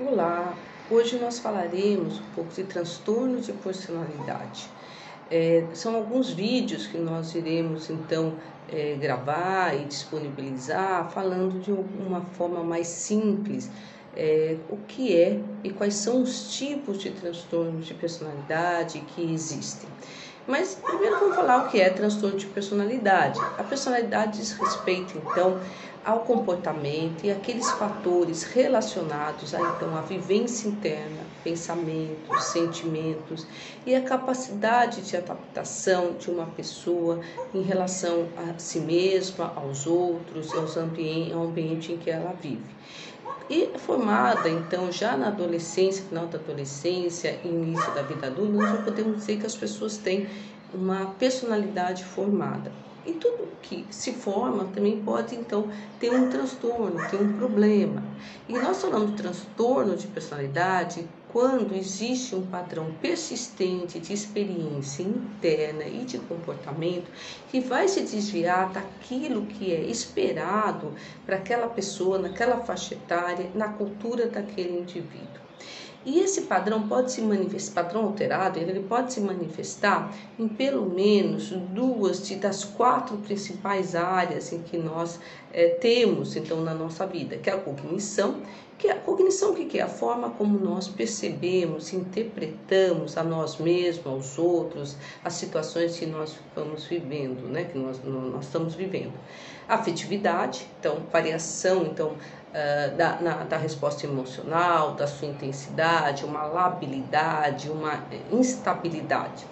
Olá, hoje nós falaremos um pouco de transtorno de personalidade. É, são alguns vídeos que nós iremos então é, gravar e disponibilizar, falando de uma forma mais simples é, o que é e quais são os tipos de transtornos de personalidade que existem. Mas primeiro vamos falar o que é transtorno de personalidade. A personalidade diz respeito então ao comportamento e aqueles fatores relacionados a então a vivência interna, pensamentos, sentimentos e a capacidade de adaptação de uma pessoa em relação a si mesma, aos outros, aos ao ambiente em que ela vive. E formada, então, já na adolescência, final da adolescência, início da vida adulta, nós já podemos dizer que as pessoas têm uma personalidade formada. E tudo que se forma também pode, então, ter um transtorno, ter um problema. E nós falamos de transtorno de personalidade quando existe um padrão persistente de experiência interna e de comportamento que vai se desviar daquilo que é esperado para aquela pessoa, naquela faixa etária, na cultura daquele indivíduo. E esse padrão pode se manifestar, padrão alterado, ele pode se manifestar em pelo menos duas das quatro principais áreas em que nós é, temos então na nossa vida, que é a cognição, que é a cognição que é? A forma como nós percebemos, interpretamos a nós mesmos, aos outros, as situações que nós estamos vivendo, né, que nós, nós estamos vivendo. Afetividade, então variação, então uh, da, na, da resposta emocional, da sua intensidade, uma labilidade, uma instabilidade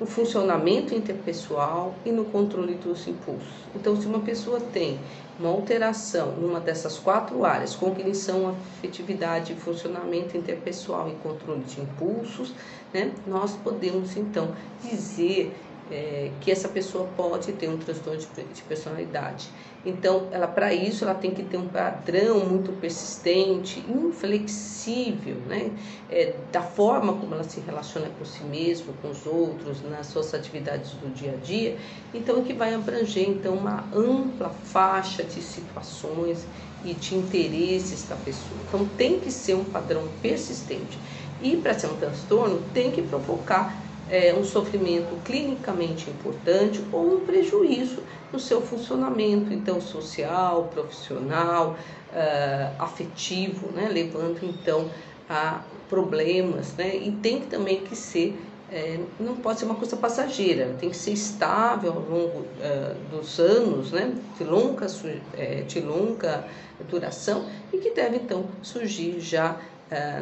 no funcionamento interpessoal e no controle dos impulsos. Então, se uma pessoa tem uma alteração numa dessas quatro áreas, cognição, afetividade, funcionamento interpessoal e controle de impulsos, né, nós podemos então dizer é, que essa pessoa pode ter um transtorno de, de personalidade. Então, ela para isso ela tem que ter um padrão muito persistente, inflexível, né? É, da forma como ela se relaciona com si mesma, com os outros, nas suas atividades do dia a dia. Então, que vai abranger então uma ampla faixa de situações e de interesses da pessoa. Então, tem que ser um padrão persistente. E para ser um transtorno, tem que provocar é, um sofrimento clinicamente importante ou um prejuízo no seu funcionamento, então social, profissional, uh, afetivo, né, levando então a problemas, né, e tem também que ser é, não pode ser uma coisa passageira, tem que ser estável ao longo uh, dos anos, né, de longa, é, de longa duração e que deve então surgir já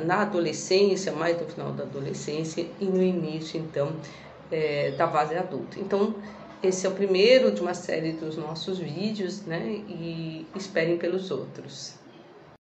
na adolescência, mais no final da adolescência e no início então é, da fase adulta. Então esse é o primeiro de uma série dos nossos vídeos, né? E esperem pelos outros.